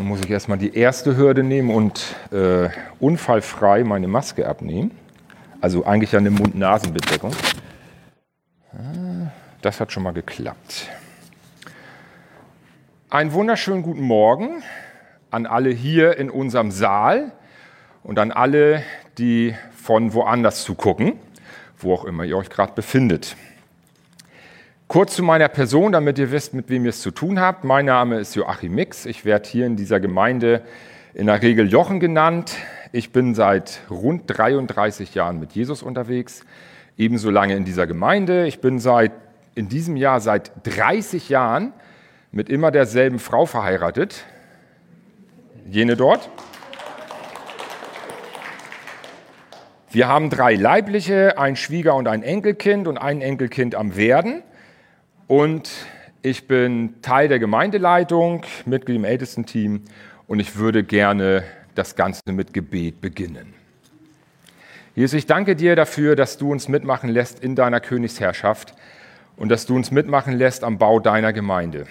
Dann muss ich erstmal die erste Hürde nehmen und äh, unfallfrei meine Maske abnehmen. Also eigentlich eine Mund-Nasen-Bedeckung. Ah, das hat schon mal geklappt. Einen wunderschönen guten Morgen an alle hier in unserem Saal und an alle, die von woanders zugucken, wo auch immer ihr euch gerade befindet. Kurz zu meiner Person, damit ihr wisst, mit wem ihr es zu tun habt. Mein Name ist Joachim Mix. Ich werde hier in dieser Gemeinde in der Regel Jochen genannt. Ich bin seit rund 33 Jahren mit Jesus unterwegs, ebenso lange in dieser Gemeinde. Ich bin seit in diesem Jahr seit 30 Jahren mit immer derselben Frau verheiratet. Jene dort. Wir haben drei leibliche, ein Schwieger- und ein Enkelkind und ein Enkelkind am Werden. Und ich bin Teil der Gemeindeleitung, Mitglied im Ältestenteam und ich würde gerne das Ganze mit Gebet beginnen. Jesus, ich danke dir dafür, dass du uns mitmachen lässt in deiner Königsherrschaft und dass du uns mitmachen lässt am Bau deiner Gemeinde.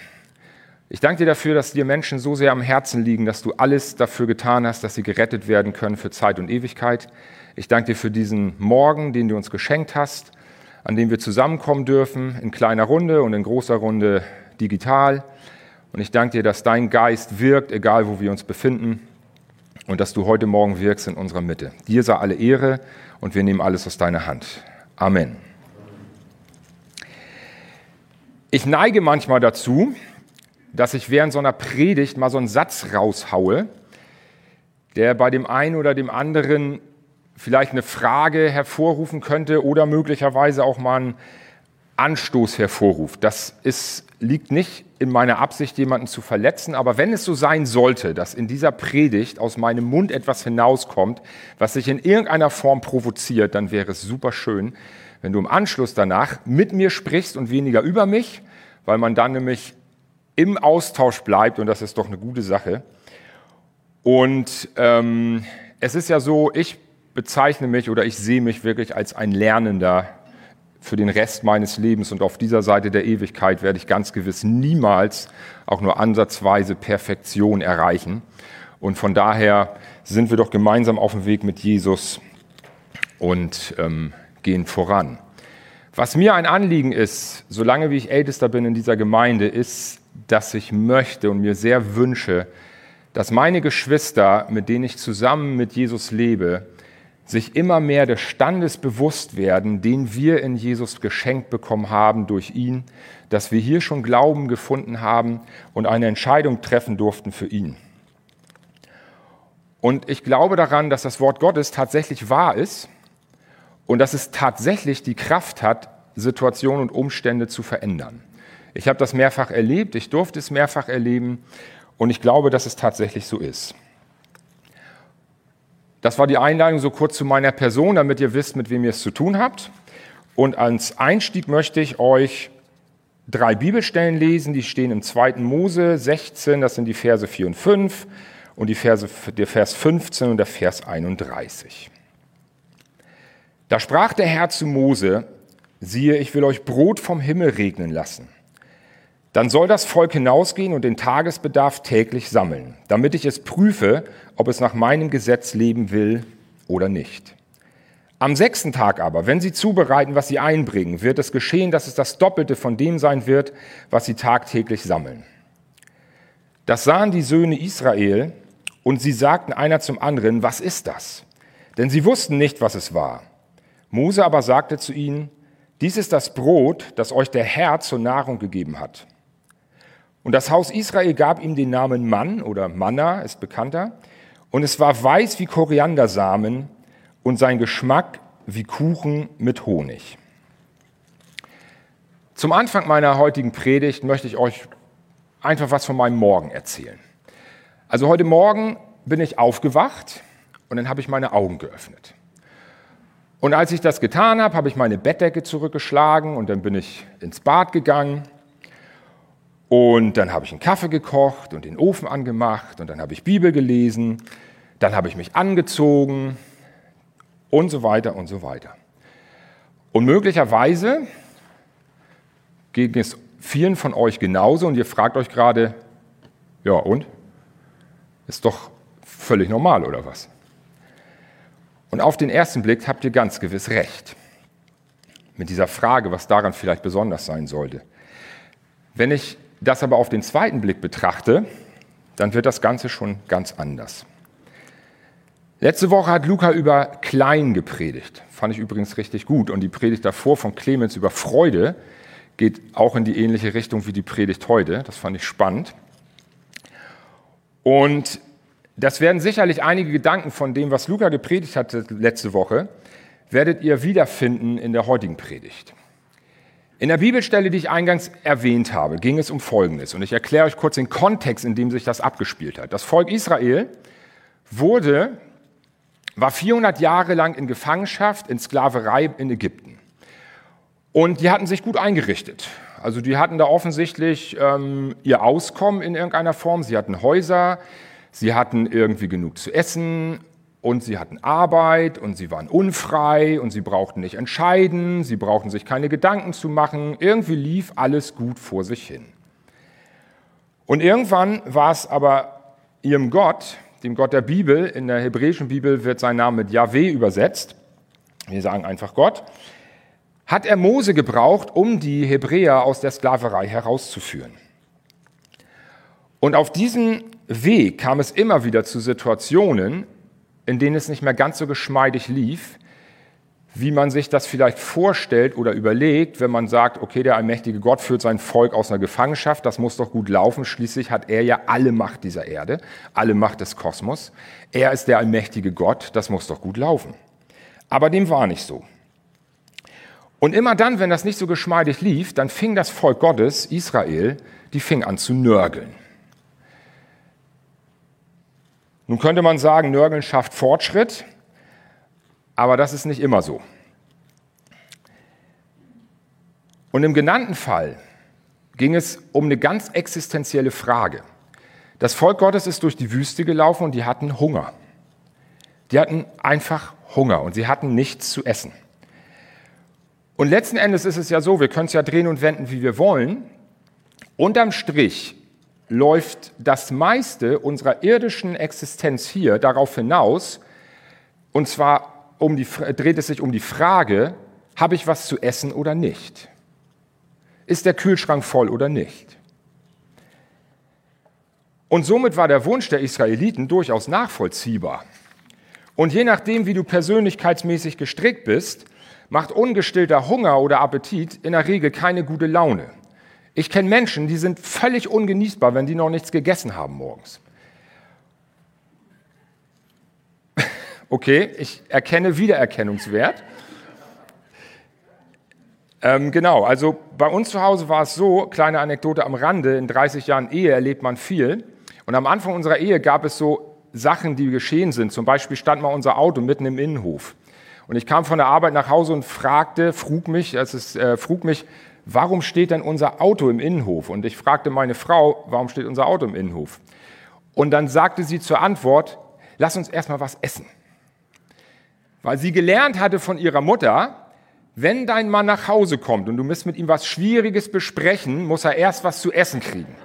Ich danke dir dafür, dass dir Menschen so sehr am Herzen liegen, dass du alles dafür getan hast, dass sie gerettet werden können für Zeit und Ewigkeit. Ich danke dir für diesen Morgen, den du uns geschenkt hast an dem wir zusammenkommen dürfen, in kleiner Runde und in großer Runde digital. Und ich danke dir, dass dein Geist wirkt, egal wo wir uns befinden, und dass du heute Morgen wirkst in unserer Mitte. Dir sei alle Ehre und wir nehmen alles aus deiner Hand. Amen. Ich neige manchmal dazu, dass ich während so einer Predigt mal so einen Satz raushaue, der bei dem einen oder dem anderen vielleicht eine Frage hervorrufen könnte oder möglicherweise auch mal einen Anstoß hervorruft. Das ist, liegt nicht in meiner Absicht, jemanden zu verletzen, aber wenn es so sein sollte, dass in dieser Predigt aus meinem Mund etwas hinauskommt, was sich in irgendeiner Form provoziert, dann wäre es super schön, wenn du im Anschluss danach mit mir sprichst und weniger über mich, weil man dann nämlich im Austausch bleibt und das ist doch eine gute Sache. Und ähm, es ist ja so, ich bezeichne mich oder ich sehe mich wirklich als ein Lernender für den Rest meines Lebens und auf dieser Seite der Ewigkeit werde ich ganz gewiss niemals auch nur ansatzweise Perfektion erreichen. Und von daher sind wir doch gemeinsam auf dem Weg mit Jesus und ähm, gehen voran. Was mir ein Anliegen ist, solange wie ich Ältester bin in dieser Gemeinde, ist, dass ich möchte und mir sehr wünsche, dass meine Geschwister, mit denen ich zusammen mit Jesus lebe, sich immer mehr des Standes bewusst werden, den wir in Jesus geschenkt bekommen haben durch ihn, dass wir hier schon Glauben gefunden haben und eine Entscheidung treffen durften für ihn. Und ich glaube daran, dass das Wort Gottes tatsächlich wahr ist und dass es tatsächlich die Kraft hat, Situationen und Umstände zu verändern. Ich habe das mehrfach erlebt, ich durfte es mehrfach erleben und ich glaube, dass es tatsächlich so ist. Das war die Einladung so kurz zu meiner Person, damit ihr wisst, mit wem ihr es zu tun habt. Und als Einstieg möchte ich euch drei Bibelstellen lesen, die stehen im 2. Mose 16, das sind die Verse 4 und 5 und die Verse, der Vers 15 und der Vers 31. Da sprach der Herr zu Mose, siehe, ich will euch Brot vom Himmel regnen lassen. Dann soll das Volk hinausgehen und den Tagesbedarf täglich sammeln, damit ich es prüfe, ob es nach meinem Gesetz leben will oder nicht. Am sechsten Tag aber, wenn sie zubereiten, was sie einbringen, wird es geschehen, dass es das Doppelte von dem sein wird, was sie tagtäglich sammeln. Das sahen die Söhne Israel und sie sagten einer zum anderen, was ist das? Denn sie wussten nicht, was es war. Mose aber sagte zu ihnen, dies ist das Brot, das euch der Herr zur Nahrung gegeben hat. Und das Haus Israel gab ihm den Namen Mann oder Manna, ist bekannter. Und es war weiß wie Koriandersamen und sein Geschmack wie Kuchen mit Honig. Zum Anfang meiner heutigen Predigt möchte ich euch einfach was von meinem Morgen erzählen. Also heute Morgen bin ich aufgewacht und dann habe ich meine Augen geöffnet. Und als ich das getan habe, habe ich meine Bettdecke zurückgeschlagen und dann bin ich ins Bad gegangen und dann habe ich einen Kaffee gekocht und den Ofen angemacht und dann habe ich Bibel gelesen, dann habe ich mich angezogen und so weiter und so weiter. Und möglicherweise ging es vielen von euch genauso und ihr fragt euch gerade, ja und? Ist doch völlig normal, oder was? Und auf den ersten Blick habt ihr ganz gewiss recht. Mit dieser Frage, was daran vielleicht besonders sein sollte. Wenn ich das aber auf den zweiten Blick betrachte, dann wird das Ganze schon ganz anders. Letzte Woche hat Luca über Klein gepredigt. Fand ich übrigens richtig gut. Und die Predigt davor von Clemens über Freude geht auch in die ähnliche Richtung wie die Predigt heute. Das fand ich spannend. Und das werden sicherlich einige Gedanken von dem, was Luca gepredigt hatte letzte Woche, werdet ihr wiederfinden in der heutigen Predigt. In der Bibelstelle, die ich eingangs erwähnt habe, ging es um Folgendes. Und ich erkläre euch kurz den Kontext, in dem sich das abgespielt hat. Das Volk Israel wurde, war 400 Jahre lang in Gefangenschaft, in Sklaverei in Ägypten. Und die hatten sich gut eingerichtet. Also die hatten da offensichtlich ähm, ihr Auskommen in irgendeiner Form. Sie hatten Häuser, sie hatten irgendwie genug zu essen und sie hatten Arbeit und sie waren unfrei und sie brauchten nicht entscheiden, sie brauchten sich keine Gedanken zu machen. Irgendwie lief alles gut vor sich hin. Und irgendwann war es aber ihrem Gott, dem Gott der Bibel, in der hebräischen Bibel wird sein Name mit Yahweh übersetzt, wir sagen einfach Gott, hat er Mose gebraucht, um die Hebräer aus der Sklaverei herauszuführen. Und auf diesem Weg kam es immer wieder zu Situationen, in denen es nicht mehr ganz so geschmeidig lief, wie man sich das vielleicht vorstellt oder überlegt, wenn man sagt, okay, der allmächtige Gott führt sein Volk aus einer Gefangenschaft, das muss doch gut laufen, schließlich hat er ja alle Macht dieser Erde, alle Macht des Kosmos, er ist der allmächtige Gott, das muss doch gut laufen. Aber dem war nicht so. Und immer dann, wenn das nicht so geschmeidig lief, dann fing das Volk Gottes, Israel, die fing an zu nörgeln. Nun könnte man sagen, Nörgeln schafft Fortschritt, aber das ist nicht immer so. Und im genannten Fall ging es um eine ganz existenzielle Frage. Das Volk Gottes ist durch die Wüste gelaufen und die hatten Hunger. Die hatten einfach Hunger und sie hatten nichts zu essen. Und letzten Endes ist es ja so, wir können es ja drehen und wenden, wie wir wollen. Unterm Strich läuft das meiste unserer irdischen Existenz hier darauf hinaus, und zwar um die, dreht es sich um die Frage, habe ich was zu essen oder nicht? Ist der Kühlschrank voll oder nicht? Und somit war der Wunsch der Israeliten durchaus nachvollziehbar. Und je nachdem, wie du persönlichkeitsmäßig gestrickt bist, macht ungestillter Hunger oder Appetit in der Regel keine gute Laune. Ich kenne Menschen, die sind völlig ungenießbar, wenn die noch nichts gegessen haben morgens. Okay, ich erkenne Wiedererkennungswert. Ähm, genau, also bei uns zu Hause war es so, kleine Anekdote am Rande, in 30 Jahren Ehe erlebt man viel. Und am Anfang unserer Ehe gab es so Sachen, die geschehen sind. Zum Beispiel stand mal unser Auto mitten im Innenhof. Und ich kam von der Arbeit nach Hause und fragte, frug mich, es ist, äh, frug mich, warum steht denn unser Auto im Innenhof? Und ich fragte meine Frau, warum steht unser Auto im Innenhof? Und dann sagte sie zur Antwort, lass uns erstmal was essen. Weil sie gelernt hatte von ihrer Mutter, wenn dein Mann nach Hause kommt und du musst mit ihm was Schwieriges besprechen, muss er erst was zu essen kriegen.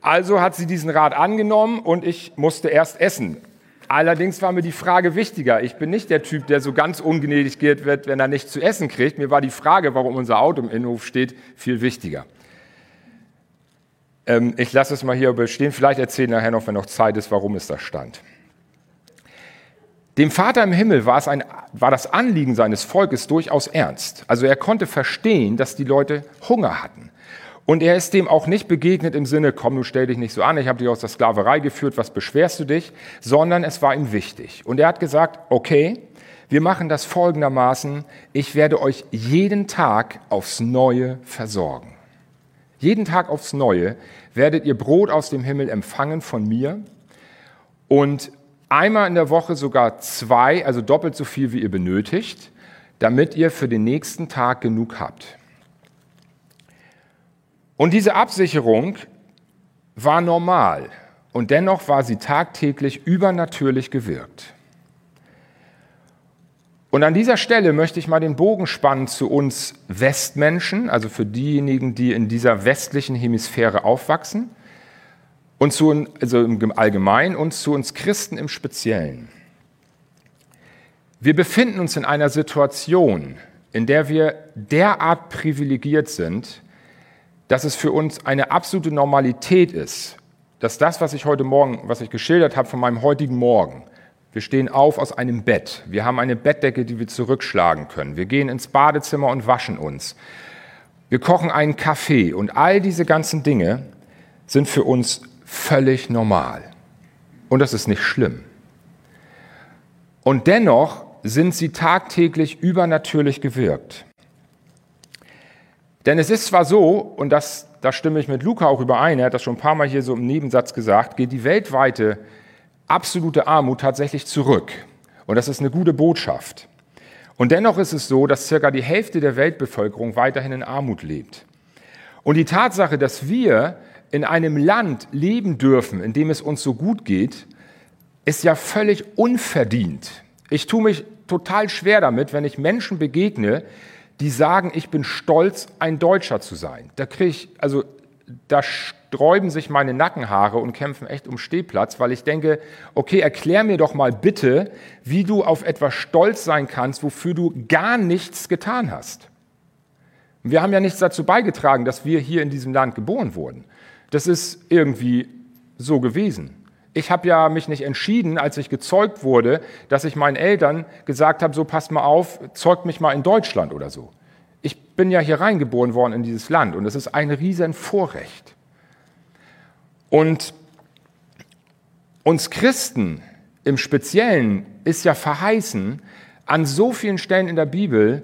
Also hat sie diesen Rat angenommen und ich musste erst essen. Allerdings war mir die Frage wichtiger. Ich bin nicht der Typ, der so ganz ungnädig wird, wenn er nichts zu essen kriegt. Mir war die Frage, warum unser Auto im Innenhof steht, viel wichtiger. Ähm, ich lasse es mal hier bestehen. Vielleicht erzähle nachher noch, wenn noch Zeit ist, warum es da stand. Dem Vater im Himmel war, es ein, war das Anliegen seines Volkes durchaus ernst. Also er konnte verstehen, dass die Leute Hunger hatten. Und er ist dem auch nicht begegnet im Sinne, komm, du stell dich nicht so an, ich habe dich aus der Sklaverei geführt, was beschwerst du dich, sondern es war ihm wichtig. Und er hat gesagt, okay, wir machen das folgendermaßen, ich werde euch jeden Tag aufs Neue versorgen. Jeden Tag aufs Neue werdet ihr Brot aus dem Himmel empfangen von mir und einmal in der Woche sogar zwei, also doppelt so viel, wie ihr benötigt, damit ihr für den nächsten Tag genug habt. Und diese Absicherung war normal und dennoch war sie tagtäglich übernatürlich gewirkt. Und an dieser Stelle möchte ich mal den Bogen spannen zu uns Westmenschen, also für diejenigen, die in dieser westlichen Hemisphäre aufwachsen Und zu, also im Allgemeinen und zu uns Christen im Speziellen. Wir befinden uns in einer Situation, in der wir derart privilegiert sind, dass es für uns eine absolute Normalität ist, dass das, was ich heute Morgen, was ich geschildert habe von meinem heutigen Morgen, wir stehen auf aus einem Bett, wir haben eine Bettdecke, die wir zurückschlagen können, wir gehen ins Badezimmer und waschen uns, wir kochen einen Kaffee und all diese ganzen Dinge sind für uns völlig normal. Und das ist nicht schlimm. Und dennoch sind sie tagtäglich übernatürlich gewirkt. Denn es ist zwar so, und das, da stimme ich mit Luca auch überein, er hat das schon ein paar Mal hier so im Nebensatz gesagt, geht die weltweite absolute Armut tatsächlich zurück. Und das ist eine gute Botschaft. Und dennoch ist es so, dass circa die Hälfte der Weltbevölkerung weiterhin in Armut lebt. Und die Tatsache, dass wir in einem Land leben dürfen, in dem es uns so gut geht, ist ja völlig unverdient. Ich tue mich total schwer damit, wenn ich Menschen begegne, die sagen, ich bin stolz, ein Deutscher zu sein. Da kriege ich, also da sträuben sich meine Nackenhaare und kämpfen echt um Stehplatz, weil ich denke, okay, erklär mir doch mal bitte, wie du auf etwas stolz sein kannst, wofür du gar nichts getan hast. Wir haben ja nichts dazu beigetragen, dass wir hier in diesem Land geboren wurden. Das ist irgendwie so gewesen. Ich habe ja mich nicht entschieden, als ich gezeugt wurde, dass ich meinen Eltern gesagt habe, so passt mal auf, zeugt mich mal in Deutschland oder so. Ich bin ja hier reingeboren worden in dieses Land und es ist ein riesen Vorrecht. Und uns Christen im Speziellen ist ja verheißen an so vielen Stellen in der Bibel,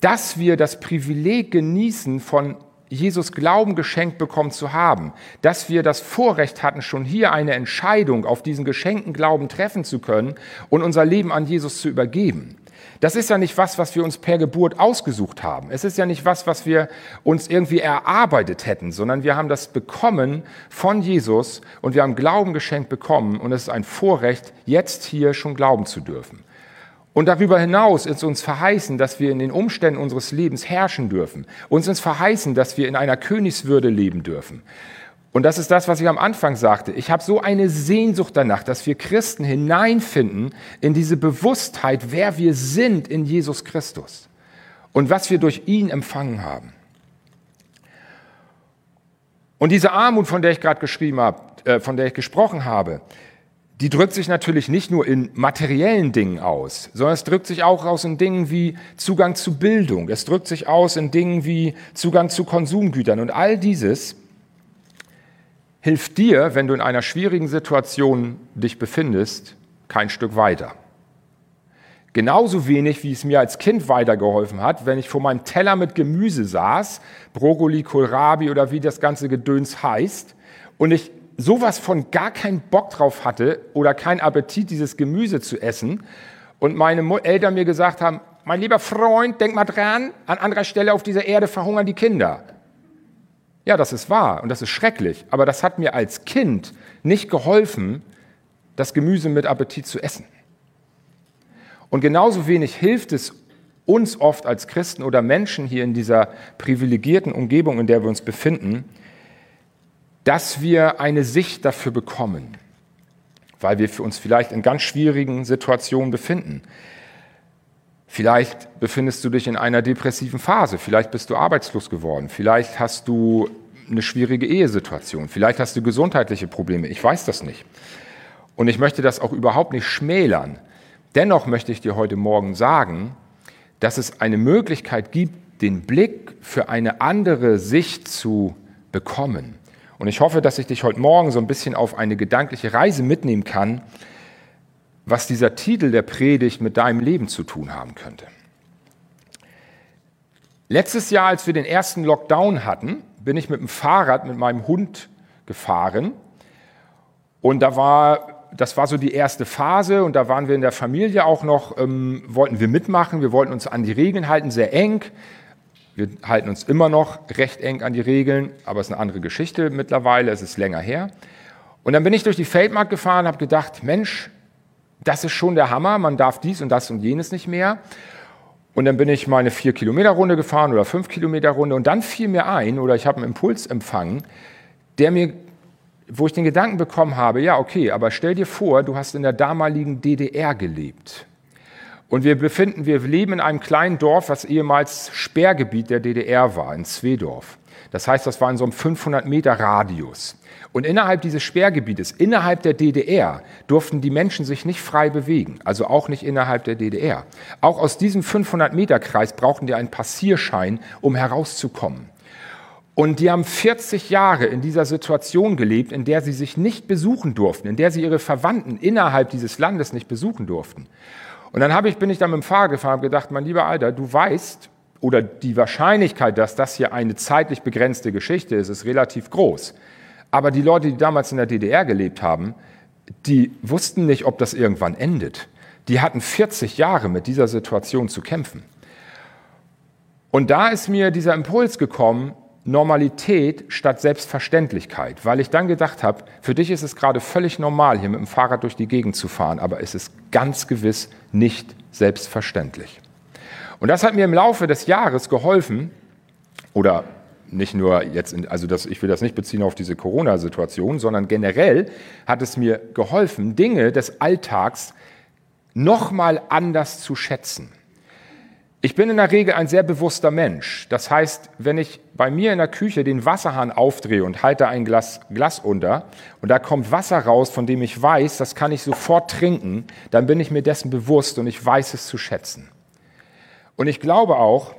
dass wir das Privileg genießen, von Jesus Glauben geschenkt bekommen zu haben, dass wir das Vorrecht hatten, schon hier eine Entscheidung auf diesen geschenkten Glauben treffen zu können und unser Leben an Jesus zu übergeben. Das ist ja nicht was, was wir uns per Geburt ausgesucht haben. Es ist ja nicht was, was wir uns irgendwie erarbeitet hätten, sondern wir haben das bekommen von Jesus und wir haben Glauben geschenkt bekommen und es ist ein Vorrecht, jetzt hier schon glauben zu dürfen. Und darüber hinaus ist uns verheißen, dass wir in den Umständen unseres Lebens herrschen dürfen. Uns ist verheißen, dass wir in einer Königswürde leben dürfen. Und das ist das, was ich am Anfang sagte. Ich habe so eine Sehnsucht danach, dass wir Christen hineinfinden in diese Bewusstheit, wer wir sind in Jesus Christus und was wir durch ihn empfangen haben. Und diese Armut, von der ich gerade geschrieben habe, äh, von der ich gesprochen habe, die drückt sich natürlich nicht nur in materiellen Dingen aus, sondern es drückt sich auch aus in Dingen wie Zugang zu Bildung, es drückt sich aus in Dingen wie Zugang zu Konsumgütern. Und all dieses hilft dir, wenn du in einer schwierigen Situation dich befindest, kein Stück weiter. Genauso wenig, wie es mir als Kind weitergeholfen hat, wenn ich vor meinem Teller mit Gemüse saß, Brokkoli, Kohlrabi oder wie das ganze Gedöns heißt, und ich sowas von gar keinen Bock drauf hatte oder keinen Appetit, dieses Gemüse zu essen und meine Eltern mir gesagt haben, mein lieber Freund, denk mal dran, an anderer Stelle auf dieser Erde verhungern die Kinder. Ja, das ist wahr und das ist schrecklich, aber das hat mir als Kind nicht geholfen, das Gemüse mit Appetit zu essen. Und genauso wenig hilft es uns oft als Christen oder Menschen hier in dieser privilegierten Umgebung, in der wir uns befinden, dass wir eine Sicht dafür bekommen, weil wir uns vielleicht in ganz schwierigen Situationen befinden. Vielleicht befindest du dich in einer depressiven Phase, vielleicht bist du arbeitslos geworden, vielleicht hast du eine schwierige Ehesituation, vielleicht hast du gesundheitliche Probleme, ich weiß das nicht. Und ich möchte das auch überhaupt nicht schmälern. Dennoch möchte ich dir heute Morgen sagen, dass es eine Möglichkeit gibt, den Blick für eine andere Sicht zu bekommen. Und ich hoffe, dass ich dich heute Morgen so ein bisschen auf eine gedankliche Reise mitnehmen kann, was dieser Titel der Predigt mit deinem Leben zu tun haben könnte. Letztes Jahr, als wir den ersten Lockdown hatten, bin ich mit dem Fahrrad mit meinem Hund gefahren. Und da war, das war so die erste Phase und da waren wir in der Familie auch noch, ähm, wollten wir mitmachen, wir wollten uns an die Regeln halten, sehr eng. Wir halten uns immer noch recht eng an die Regeln, aber es ist eine andere Geschichte mittlerweile, es ist länger her. Und dann bin ich durch die Feldmark gefahren und habe gedacht, Mensch, das ist schon der Hammer, man darf dies und das und jenes nicht mehr. Und dann bin ich meine vier Kilometer Runde gefahren oder fünf Kilometer Runde und dann fiel mir ein oder ich habe einen Impuls empfangen, der mir wo ich den Gedanken bekommen habe, ja, okay, aber stell dir vor, du hast in der damaligen DDR gelebt. Und wir befinden, wir leben in einem kleinen Dorf, was ehemals Sperrgebiet der DDR war, in Zwedorf. Das heißt, das war in so einem 500 Meter Radius. Und innerhalb dieses Sperrgebietes, innerhalb der DDR, durften die Menschen sich nicht frei bewegen, also auch nicht innerhalb der DDR. Auch aus diesem 500-Meter-Kreis brauchten die einen Passierschein, um herauszukommen. Und die haben 40 Jahre in dieser Situation gelebt, in der sie sich nicht besuchen durften, in der sie ihre Verwandten innerhalb dieses Landes nicht besuchen durften. Und dann habe ich, bin ich dann mit dem Fahrer gefahren und gedacht, mein lieber Alter, du weißt, oder die Wahrscheinlichkeit, dass das hier eine zeitlich begrenzte Geschichte ist, ist relativ groß. Aber die Leute, die damals in der DDR gelebt haben, die wussten nicht, ob das irgendwann endet. Die hatten 40 Jahre mit dieser Situation zu kämpfen. Und da ist mir dieser Impuls gekommen, Normalität statt Selbstverständlichkeit, weil ich dann gedacht habe, für dich ist es gerade völlig normal, hier mit dem Fahrrad durch die Gegend zu fahren, aber es ist ganz gewiss nicht selbstverständlich. Und das hat mir im Laufe des Jahres geholfen, oder nicht nur jetzt, in, also das, ich will das nicht beziehen auf diese Corona-Situation, sondern generell hat es mir geholfen, Dinge des Alltags nochmal anders zu schätzen. Ich bin in der Regel ein sehr bewusster Mensch. Das heißt, wenn ich bei mir in der Küche den Wasserhahn aufdrehe und halte ein Glas Glas unter und da kommt Wasser raus, von dem ich weiß, das kann ich sofort trinken, dann bin ich mir dessen bewusst und ich weiß es zu schätzen. Und ich glaube auch,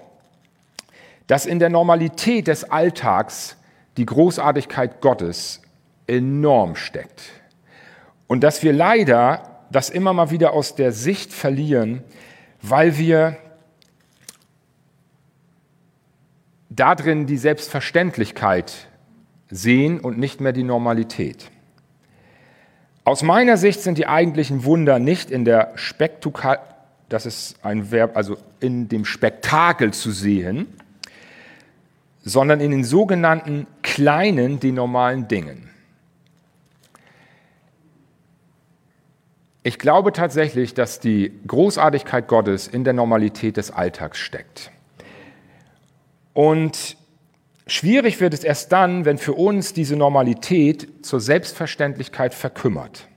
dass in der Normalität des Alltags die Großartigkeit Gottes enorm steckt. Und dass wir leider das immer mal wieder aus der Sicht verlieren, weil wir darin die Selbstverständlichkeit sehen und nicht mehr die Normalität. Aus meiner Sicht sind die eigentlichen Wunder nicht in der Spektukal, das ist ein Verb, also in dem Spektakel zu sehen, sondern in den sogenannten kleinen, den normalen Dingen. Ich glaube tatsächlich, dass die Großartigkeit Gottes in der Normalität des Alltags steckt. Und schwierig wird es erst dann, wenn für uns diese Normalität zur Selbstverständlichkeit verkümmert.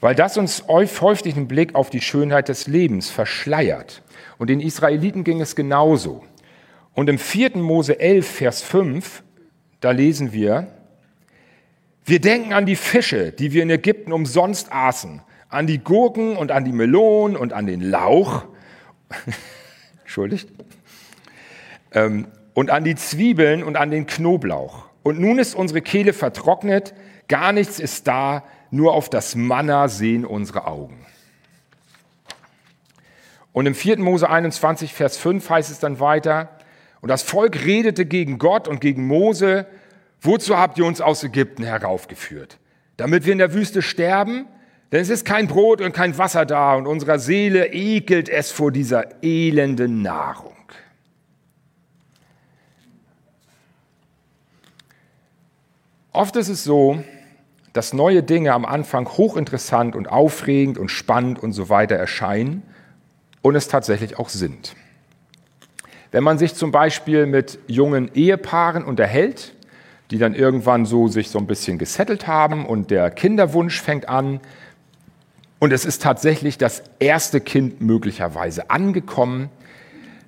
Weil das uns häufig den Blick auf die Schönheit des Lebens verschleiert. Und den Israeliten ging es genauso. Und im 4. Mose 11, Vers 5, da lesen wir, wir denken an die Fische, die wir in Ägypten umsonst aßen, an die Gurken und an die Melonen und an den Lauch. Entschuldigt und an die Zwiebeln und an den Knoblauch. Und nun ist unsere Kehle vertrocknet, gar nichts ist da, nur auf das Manna sehen unsere Augen. Und im 4. Mose 21, Vers 5 heißt es dann weiter, und das Volk redete gegen Gott und gegen Mose, wozu habt ihr uns aus Ägypten heraufgeführt? Damit wir in der Wüste sterben? Denn es ist kein Brot und kein Wasser da und unserer Seele ekelt es vor dieser elenden Nahrung. Oft ist es so, dass neue Dinge am Anfang hochinteressant und aufregend und spannend und so weiter erscheinen und es tatsächlich auch sind. Wenn man sich zum Beispiel mit jungen Ehepaaren unterhält, die dann irgendwann so sich so ein bisschen gesettelt haben und der Kinderwunsch fängt an und es ist tatsächlich das erste Kind möglicherweise angekommen,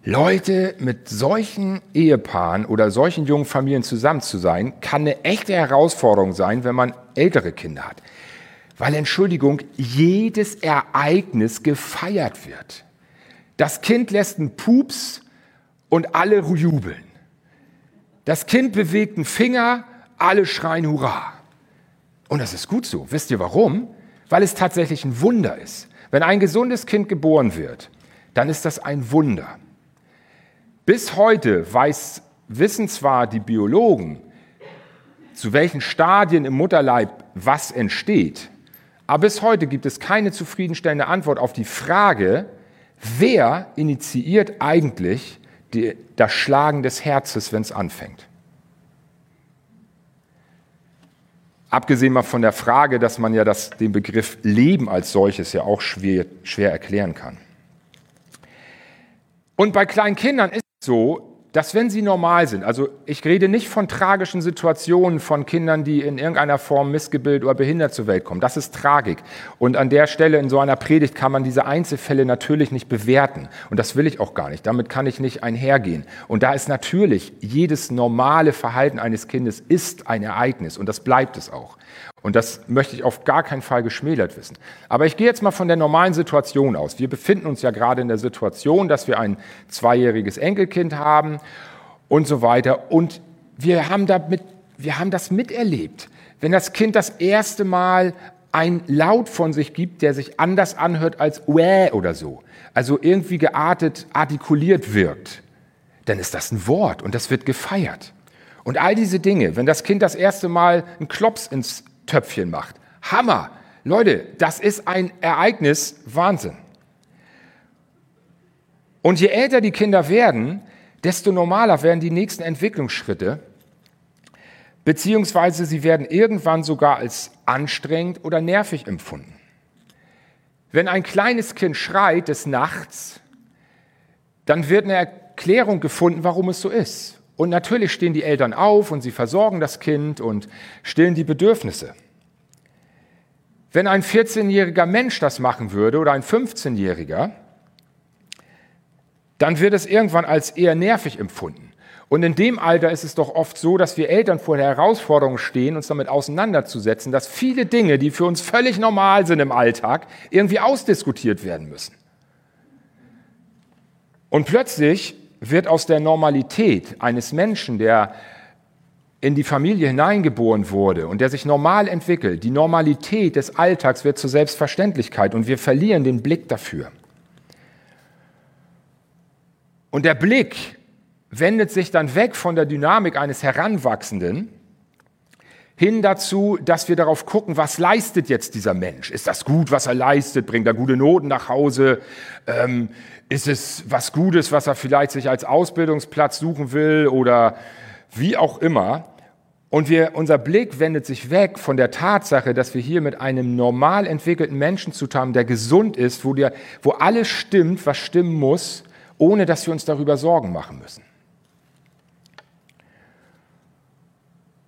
Leute mit solchen Ehepaaren oder solchen jungen Familien zusammen zu sein, kann eine echte Herausforderung sein, wenn man ältere Kinder hat. Weil, Entschuldigung, jedes Ereignis gefeiert wird. Das Kind lässt einen Pups und alle jubeln. Das Kind bewegt einen Finger, alle schreien Hurra. Und das ist gut so. Wisst ihr warum? Weil es tatsächlich ein Wunder ist. Wenn ein gesundes Kind geboren wird, dann ist das ein Wunder. Bis heute weiß, wissen zwar die Biologen, zu welchen Stadien im Mutterleib was entsteht, aber bis heute gibt es keine zufriedenstellende Antwort auf die Frage, wer initiiert eigentlich die, das Schlagen des Herzes, wenn es anfängt. Abgesehen mal von der Frage, dass man ja das, den Begriff Leben als solches ja auch schwer, schwer erklären kann. Und bei kleinen Kindern ist so, dass wenn sie normal sind, also ich rede nicht von tragischen Situationen von Kindern, die in irgendeiner Form missgebildet oder behindert zur Welt kommen. Das ist Tragik. Und an der Stelle in so einer Predigt kann man diese Einzelfälle natürlich nicht bewerten. Und das will ich auch gar nicht. Damit kann ich nicht einhergehen. Und da ist natürlich jedes normale Verhalten eines Kindes ist ein Ereignis und das bleibt es auch. Und das möchte ich auf gar keinen Fall geschmälert wissen. Aber ich gehe jetzt mal von der normalen Situation aus. Wir befinden uns ja gerade in der Situation, dass wir ein zweijähriges Enkelkind haben und so weiter. Und wir haben, damit, wir haben das miterlebt. Wenn das Kind das erste Mal ein Laut von sich gibt, der sich anders anhört als Wäh oder so, also irgendwie geartet, artikuliert wirkt, dann ist das ein Wort und das wird gefeiert. Und all diese Dinge, wenn das Kind das erste Mal einen Klops ins Töpfchen macht. Hammer! Leute, das ist ein Ereignis, Wahnsinn. Und je älter die Kinder werden, desto normaler werden die nächsten Entwicklungsschritte, beziehungsweise sie werden irgendwann sogar als anstrengend oder nervig empfunden. Wenn ein kleines Kind schreit des Nachts, dann wird eine Erklärung gefunden, warum es so ist. Und natürlich stehen die Eltern auf und sie versorgen das Kind und stillen die Bedürfnisse. Wenn ein 14-jähriger Mensch das machen würde oder ein 15-jähriger, dann wird es irgendwann als eher nervig empfunden. Und in dem Alter ist es doch oft so, dass wir Eltern vor der Herausforderung stehen, uns damit auseinanderzusetzen, dass viele Dinge, die für uns völlig normal sind im Alltag, irgendwie ausdiskutiert werden müssen. Und plötzlich wird aus der Normalität eines Menschen, der in die Familie hineingeboren wurde und der sich normal entwickelt, die Normalität des Alltags wird zur Selbstverständlichkeit und wir verlieren den Blick dafür. Und der Blick wendet sich dann weg von der Dynamik eines Heranwachsenden hin dazu, dass wir darauf gucken, was leistet jetzt dieser Mensch? Ist das gut, was er leistet? Bringt er gute Noten nach Hause? Ähm, ist es was Gutes, was er vielleicht sich als Ausbildungsplatz suchen will oder wie auch immer? Und wir, unser Blick wendet sich weg von der Tatsache, dass wir hier mit einem normal entwickelten Menschen zu tun haben, der gesund ist, wo, der, wo alles stimmt, was stimmen muss, ohne dass wir uns darüber Sorgen machen müssen.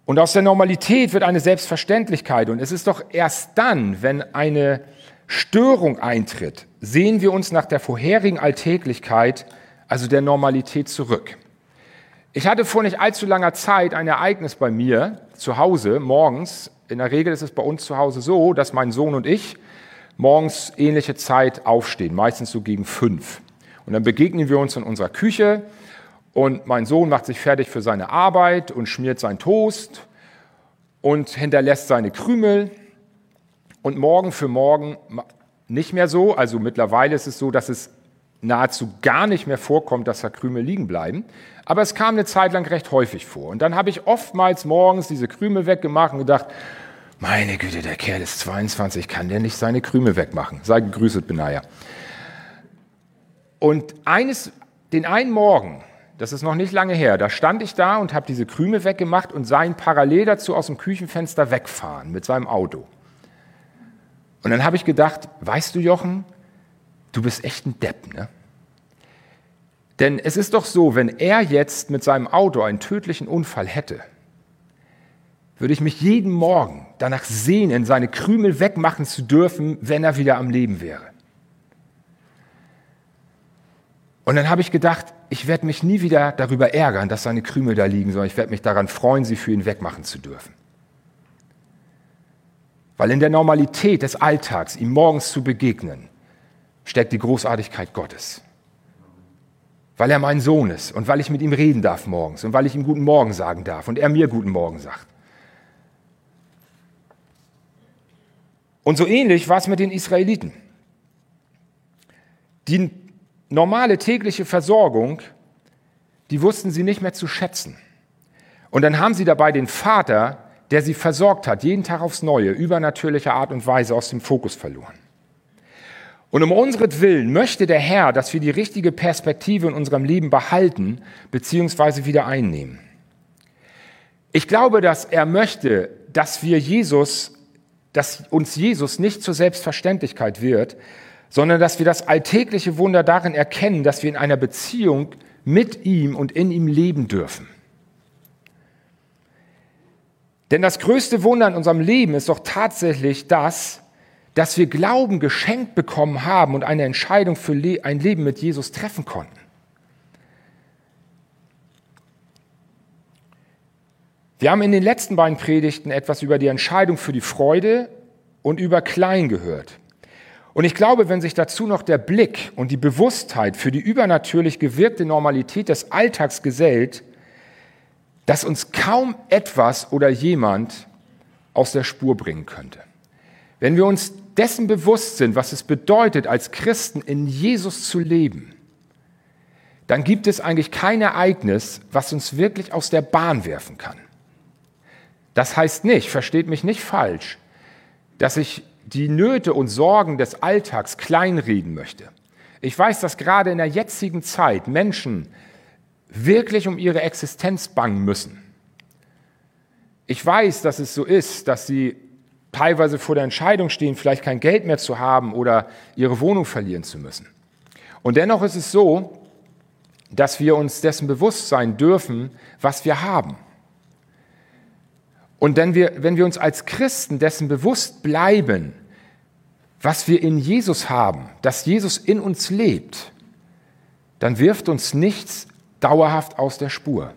Und aus der Normalität wird eine Selbstverständlichkeit. Und es ist doch erst dann, wenn eine Störung eintritt, sehen wir uns nach der vorherigen Alltäglichkeit, also der Normalität, zurück. Ich hatte vor nicht allzu langer Zeit ein Ereignis bei mir zu Hause, morgens. In der Regel ist es bei uns zu Hause so, dass mein Sohn und ich morgens ähnliche Zeit aufstehen, meistens so gegen fünf. Und dann begegnen wir uns in unserer Küche und mein Sohn macht sich fertig für seine Arbeit und schmiert sein Toast und hinterlässt seine Krümel. Und morgen für morgen nicht mehr so. Also mittlerweile ist es so, dass es nahezu gar nicht mehr vorkommt, dass da Krümel liegen bleiben. Aber es kam eine Zeit lang recht häufig vor. Und dann habe ich oftmals morgens diese Krümel weggemacht und gedacht, meine Güte, der Kerl ist 22, kann der nicht seine Krümel wegmachen? Sei gegrüßet, Benaya. Und eines, den einen Morgen das ist noch nicht lange her, da stand ich da und habe diese Krümel weggemacht und sah ihn parallel dazu aus dem Küchenfenster wegfahren mit seinem Auto. Und dann habe ich gedacht, weißt du Jochen, du bist echt ein Depp, ne? Denn es ist doch so, wenn er jetzt mit seinem Auto einen tödlichen Unfall hätte, würde ich mich jeden Morgen danach sehnen, seine Krümel wegmachen zu dürfen, wenn er wieder am Leben wäre. Und dann habe ich gedacht, ich werde mich nie wieder darüber ärgern, dass seine Krümel da liegen, sondern ich werde mich daran freuen, sie für ihn wegmachen zu dürfen. Weil in der Normalität des Alltags, ihm morgens zu begegnen, steckt die Großartigkeit Gottes. Weil er mein Sohn ist und weil ich mit ihm reden darf morgens und weil ich ihm guten Morgen sagen darf und er mir guten Morgen sagt. Und so ähnlich war es mit den Israeliten. Die normale tägliche Versorgung, die wussten sie nicht mehr zu schätzen. Und dann haben sie dabei den Vater, der sie versorgt hat, jeden Tag aufs Neue, übernatürliche Art und Weise aus dem Fokus verloren. Und um unseren möchte der Herr, dass wir die richtige Perspektive in unserem Leben behalten bzw. wieder einnehmen. Ich glaube, dass er möchte, dass wir Jesus, dass uns Jesus nicht zur Selbstverständlichkeit wird, sondern dass wir das alltägliche Wunder darin erkennen, dass wir in einer Beziehung mit ihm und in ihm leben dürfen. Denn das größte Wunder in unserem Leben ist doch tatsächlich das, dass wir Glauben geschenkt bekommen haben und eine Entscheidung für ein Leben mit Jesus treffen konnten. Wir haben in den letzten beiden Predigten etwas über die Entscheidung für die Freude und über Klein gehört. Und ich glaube, wenn sich dazu noch der Blick und die Bewusstheit für die übernatürlich gewirkte Normalität des Alltags gesellt, dass uns kaum etwas oder jemand aus der Spur bringen könnte. Wenn wir uns dessen bewusst sind, was es bedeutet, als Christen in Jesus zu leben, dann gibt es eigentlich kein Ereignis, was uns wirklich aus der Bahn werfen kann. Das heißt nicht, versteht mich nicht falsch, dass ich die Nöte und Sorgen des Alltags kleinreden möchte. Ich weiß, dass gerade in der jetzigen Zeit Menschen wirklich um ihre Existenz bangen müssen. Ich weiß, dass es so ist, dass sie teilweise vor der Entscheidung stehen, vielleicht kein Geld mehr zu haben oder ihre Wohnung verlieren zu müssen. Und dennoch ist es so, dass wir uns dessen bewusst sein dürfen, was wir haben. Und wenn wir, wenn wir uns als Christen dessen bewusst bleiben, was wir in Jesus haben, dass Jesus in uns lebt, dann wirft uns nichts dauerhaft aus der Spur,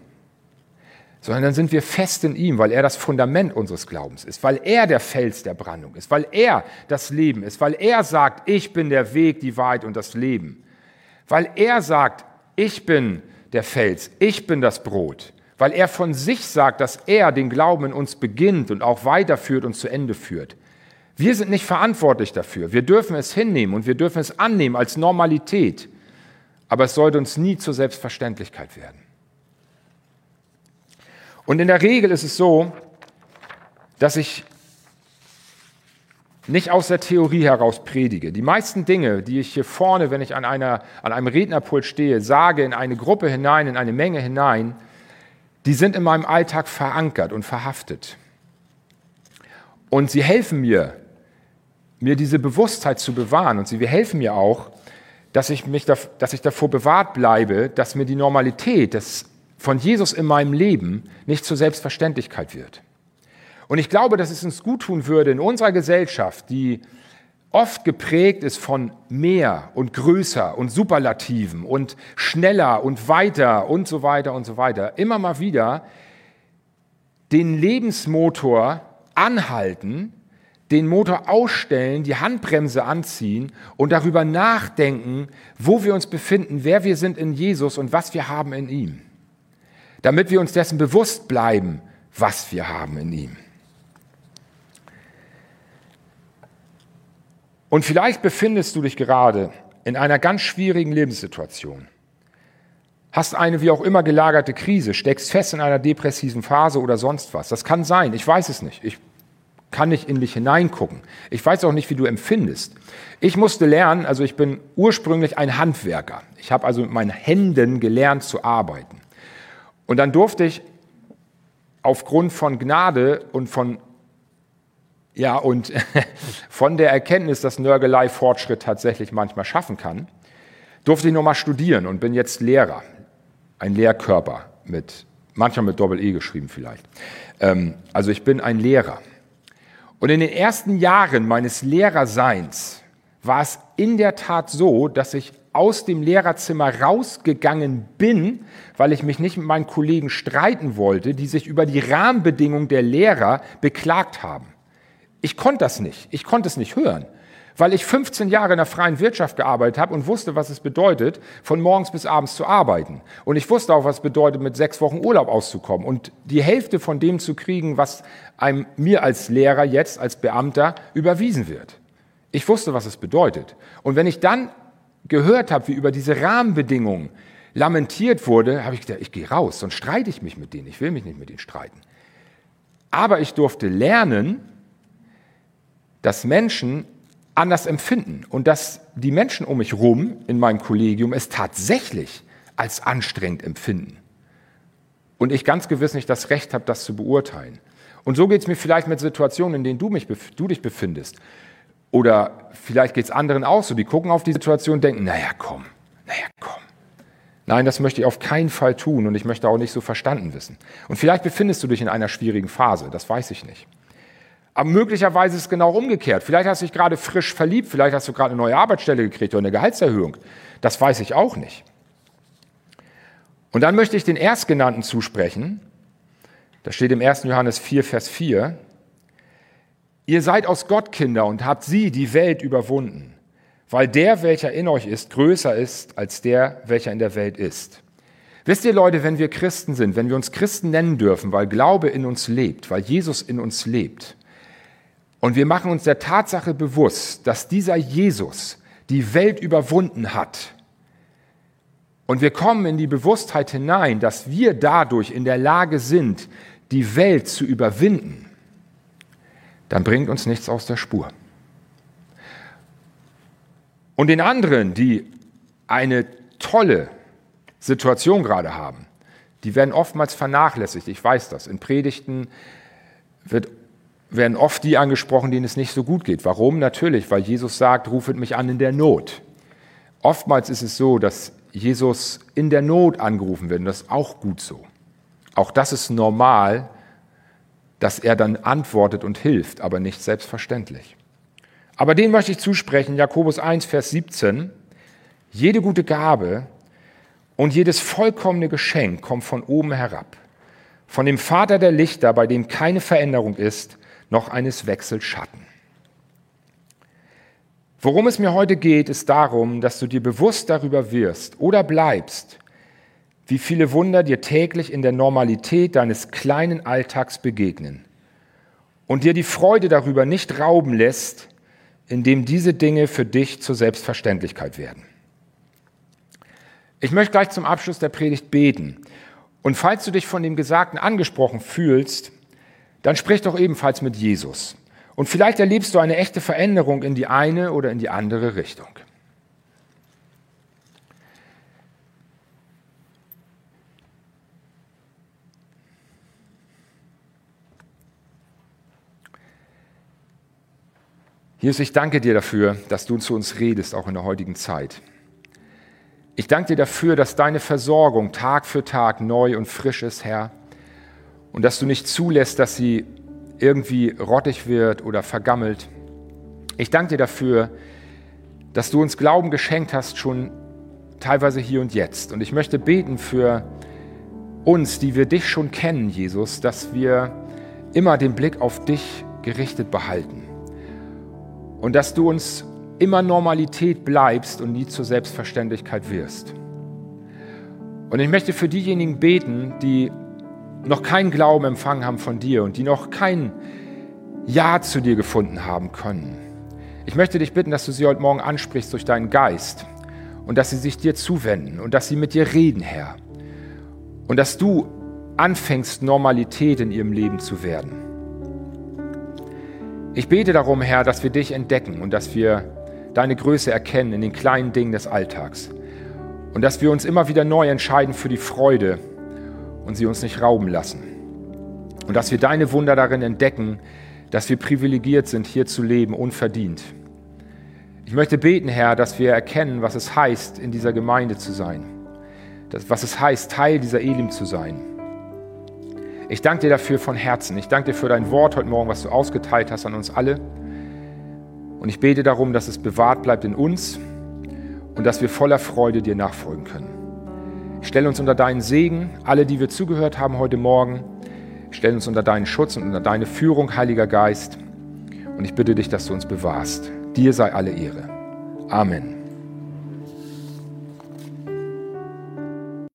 sondern dann sind wir fest in ihm, weil er das Fundament unseres Glaubens ist, weil er der Fels der Brandung ist, weil er das Leben ist, weil er sagt, ich bin der Weg, die Wahrheit und das Leben, weil er sagt, ich bin der Fels, ich bin das Brot, weil er von sich sagt, dass er den Glauben in uns beginnt und auch weiterführt und zu Ende führt. Wir sind nicht verantwortlich dafür. Wir dürfen es hinnehmen und wir dürfen es annehmen als Normalität, aber es sollte uns nie zur Selbstverständlichkeit werden. Und in der Regel ist es so, dass ich nicht aus der Theorie heraus predige. Die meisten Dinge, die ich hier vorne, wenn ich an, einer, an einem Rednerpult stehe, sage in eine Gruppe hinein, in eine Menge hinein, die sind in meinem Alltag verankert und verhaftet. Und sie helfen mir, mir diese Bewusstheit zu bewahren. Und sie helfen mir auch, dass ich, mich da, dass ich davor bewahrt bleibe, dass mir die Normalität des, von Jesus in meinem Leben nicht zur Selbstverständlichkeit wird. Und ich glaube, dass es uns gut tun würde in unserer Gesellschaft, die oft geprägt ist von mehr und größer und Superlativen und schneller und weiter und so weiter und so weiter, immer mal wieder den Lebensmotor anhalten, den Motor ausstellen, die Handbremse anziehen und darüber nachdenken, wo wir uns befinden, wer wir sind in Jesus und was wir haben in ihm. Damit wir uns dessen bewusst bleiben, was wir haben in ihm. Und vielleicht befindest du dich gerade in einer ganz schwierigen Lebenssituation. Hast eine wie auch immer gelagerte Krise, steckst fest in einer depressiven Phase oder sonst was. Das kann sein, ich weiß es nicht. Ich kann nicht in mich hineingucken. Ich weiß auch nicht, wie du empfindest. Ich musste lernen, also ich bin ursprünglich ein Handwerker. Ich habe also mit meinen Händen gelernt zu arbeiten. Und dann durfte ich aufgrund von Gnade und von ja, und von der Erkenntnis, dass Nörgelei Fortschritt tatsächlich manchmal schaffen kann, durfte ich nochmal studieren und bin jetzt Lehrer. Ein Lehrkörper mit, manchmal mit Doppel-E geschrieben vielleicht. Ähm, also ich bin ein Lehrer. Und in den ersten Jahren meines Lehrerseins war es in der Tat so, dass ich aus dem Lehrerzimmer rausgegangen bin, weil ich mich nicht mit meinen Kollegen streiten wollte, die sich über die Rahmenbedingungen der Lehrer beklagt haben. Ich konnte das nicht. Ich konnte es nicht hören, weil ich 15 Jahre in der freien Wirtschaft gearbeitet habe und wusste, was es bedeutet, von morgens bis abends zu arbeiten. Und ich wusste auch, was es bedeutet, mit sechs Wochen Urlaub auszukommen und die Hälfte von dem zu kriegen, was einem, mir als Lehrer jetzt, als Beamter überwiesen wird. Ich wusste, was es bedeutet. Und wenn ich dann gehört habe, wie über diese Rahmenbedingungen lamentiert wurde, habe ich gedacht, ich gehe raus, sonst streite ich mich mit denen. Ich will mich nicht mit denen streiten. Aber ich durfte lernen, dass Menschen anders empfinden und dass die Menschen um mich herum in meinem Kollegium es tatsächlich als anstrengend empfinden. Und ich ganz gewiss nicht das Recht habe, das zu beurteilen. Und so geht es mir vielleicht mit Situationen, in denen du, mich, du dich befindest. Oder vielleicht geht es anderen auch so, die gucken auf die Situation und denken, naja, komm, naja, komm. Nein, das möchte ich auf keinen Fall tun und ich möchte auch nicht so verstanden wissen. Und vielleicht befindest du dich in einer schwierigen Phase, das weiß ich nicht. Aber möglicherweise ist es genau umgekehrt. Vielleicht hast du dich gerade frisch verliebt, vielleicht hast du gerade eine neue Arbeitsstelle gekriegt oder eine Gehaltserhöhung. Das weiß ich auch nicht. Und dann möchte ich den Erstgenannten zusprechen. Das steht im 1. Johannes 4, Vers 4. Ihr seid aus Gott Kinder und habt sie, die Welt, überwunden weil der, welcher in euch ist, größer ist als der, welcher in der Welt ist. Wisst ihr Leute, wenn wir Christen sind, wenn wir uns Christen nennen dürfen, weil Glaube in uns lebt, weil Jesus in uns lebt, und wir machen uns der Tatsache bewusst, dass dieser Jesus die Welt überwunden hat, und wir kommen in die Bewusstheit hinein, dass wir dadurch in der Lage sind, die Welt zu überwinden, dann bringt uns nichts aus der Spur. Und den anderen, die eine tolle Situation gerade haben, die werden oftmals vernachlässigt. Ich weiß das. In Predigten wird, werden oft die angesprochen, denen es nicht so gut geht. Warum? Natürlich, weil Jesus sagt, rufet mich an in der Not. Oftmals ist es so, dass Jesus in der Not angerufen wird und das ist auch gut so. Auch das ist normal, dass er dann antwortet und hilft, aber nicht selbstverständlich. Aber den möchte ich zusprechen, Jakobus 1, Vers 17. Jede gute Gabe und jedes vollkommene Geschenk kommt von oben herab, von dem Vater der Lichter, bei dem keine Veränderung ist, noch eines Wechselschatten. Worum es mir heute geht, ist darum, dass du dir bewusst darüber wirst oder bleibst, wie viele Wunder dir täglich in der Normalität deines kleinen Alltags begegnen und dir die Freude darüber nicht rauben lässt, in dem diese Dinge für dich zur Selbstverständlichkeit werden. Ich möchte gleich zum Abschluss der Predigt beten. Und falls du dich von dem Gesagten angesprochen fühlst, dann sprich doch ebenfalls mit Jesus. Und vielleicht erlebst du eine echte Veränderung in die eine oder in die andere Richtung. Jesus, ich danke dir dafür, dass du zu uns redest, auch in der heutigen Zeit. Ich danke dir dafür, dass deine Versorgung Tag für Tag neu und frisch ist, Herr, und dass du nicht zulässt, dass sie irgendwie rottig wird oder vergammelt. Ich danke dir dafür, dass du uns Glauben geschenkt hast, schon teilweise hier und jetzt. Und ich möchte beten für uns, die wir dich schon kennen, Jesus, dass wir immer den Blick auf dich gerichtet behalten und dass du uns immer Normalität bleibst und nie zur Selbstverständlichkeit wirst. Und ich möchte für diejenigen beten, die noch keinen Glauben empfangen haben von dir und die noch kein Ja zu dir gefunden haben können. Ich möchte dich bitten, dass du sie heute Morgen ansprichst durch deinen Geist und dass sie sich dir zuwenden und dass sie mit dir reden, Herr. Und dass du anfängst, Normalität in ihrem Leben zu werden. Ich bete darum, Herr, dass wir dich entdecken und dass wir deine Größe erkennen in den kleinen Dingen des Alltags. Und dass wir uns immer wieder neu entscheiden für die Freude und sie uns nicht rauben lassen. Und dass wir deine Wunder darin entdecken, dass wir privilegiert sind, hier zu leben, unverdient. Ich möchte beten, Herr, dass wir erkennen, was es heißt, in dieser Gemeinde zu sein. was es heißt, Teil dieser Elim zu sein. Ich danke dir dafür von Herzen. Ich danke dir für dein Wort heute Morgen, was du ausgeteilt hast an uns alle. Und ich bete darum, dass es bewahrt bleibt in uns und dass wir voller Freude dir nachfolgen können. Ich stelle uns unter deinen Segen, alle, die wir zugehört haben heute Morgen, stelle uns unter deinen Schutz und unter deine Führung, Heiliger Geist. Und ich bitte dich, dass du uns bewahrst. Dir sei alle Ehre. Amen.